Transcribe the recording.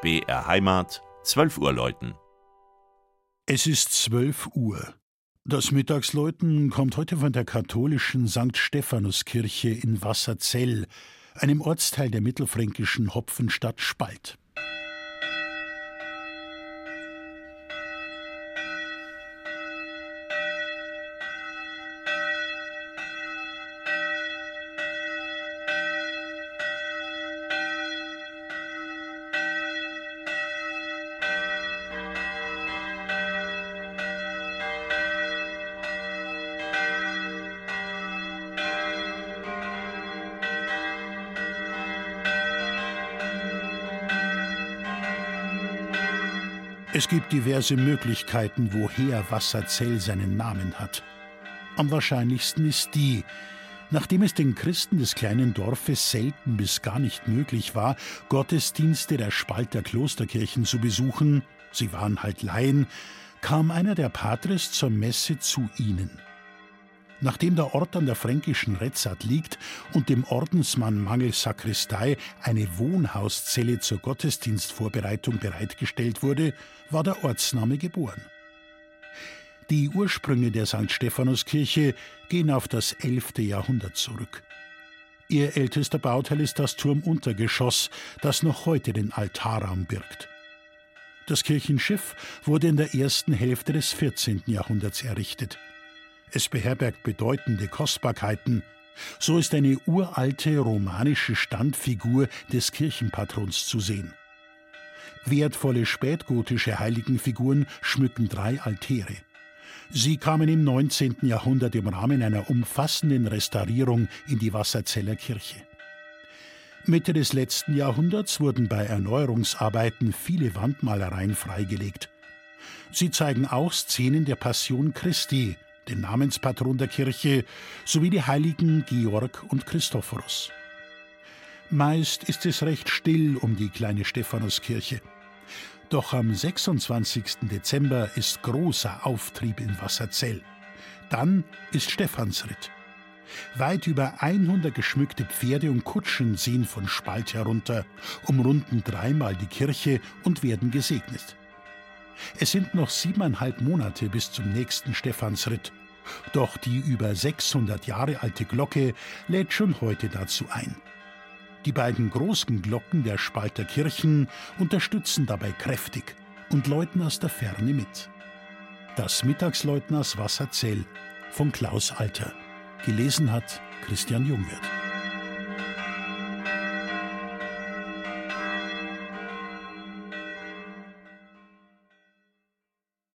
BR Heimat, 12 Uhr läuten. Es ist 12 Uhr. Das Mittagsläuten kommt heute von der katholischen St. Stephanuskirche in Wasserzell, einem Ortsteil der mittelfränkischen Hopfenstadt Spalt. Es gibt diverse Möglichkeiten, woher Wasserzell seinen Namen hat. Am wahrscheinlichsten ist die, nachdem es den Christen des kleinen Dorfes selten bis gar nicht möglich war, Gottesdienste der Spalter Klosterkirchen zu besuchen, sie waren halt Laien, kam einer der Patres zur Messe zu ihnen. Nachdem der Ort an der fränkischen Retzat liegt und dem Ordensmann mangels Sakristei eine Wohnhauszelle zur Gottesdienstvorbereitung bereitgestellt wurde, war der Ortsname geboren. Die Ursprünge der St. Stephanuskirche gehen auf das 11. Jahrhundert zurück. Ihr ältester Bauteil ist das Turmuntergeschoss, das noch heute den Altarraum birgt. Das Kirchenschiff wurde in der ersten Hälfte des 14. Jahrhunderts errichtet. Es beherbergt bedeutende Kostbarkeiten. So ist eine uralte romanische Standfigur des Kirchenpatrons zu sehen. Wertvolle spätgotische Heiligenfiguren schmücken drei Altäre. Sie kamen im 19. Jahrhundert im Rahmen einer umfassenden Restaurierung in die Wasserzeller Kirche. Mitte des letzten Jahrhunderts wurden bei Erneuerungsarbeiten viele Wandmalereien freigelegt. Sie zeigen auch Szenen der Passion Christi, den Namenspatron der Kirche, sowie die Heiligen Georg und Christophorus. Meist ist es recht still um die kleine Stephanuskirche. Doch am 26. Dezember ist großer Auftrieb in Wasserzell. Dann ist Stephansritt. Weit über 100 geschmückte Pferde und Kutschen ziehen von Spalt herunter, umrunden dreimal die Kirche und werden gesegnet. Es sind noch siebeneinhalb Monate bis zum nächsten Stephansritt. Doch die über 600 Jahre alte Glocke lädt schon heute dazu ein. Die beiden großen Glocken der Spalter Kirchen unterstützen dabei kräftig und läuten aus der Ferne mit. Das Mittagsläuten aus Wasserzell von Klaus Alter. Gelesen hat Christian Jungwirth.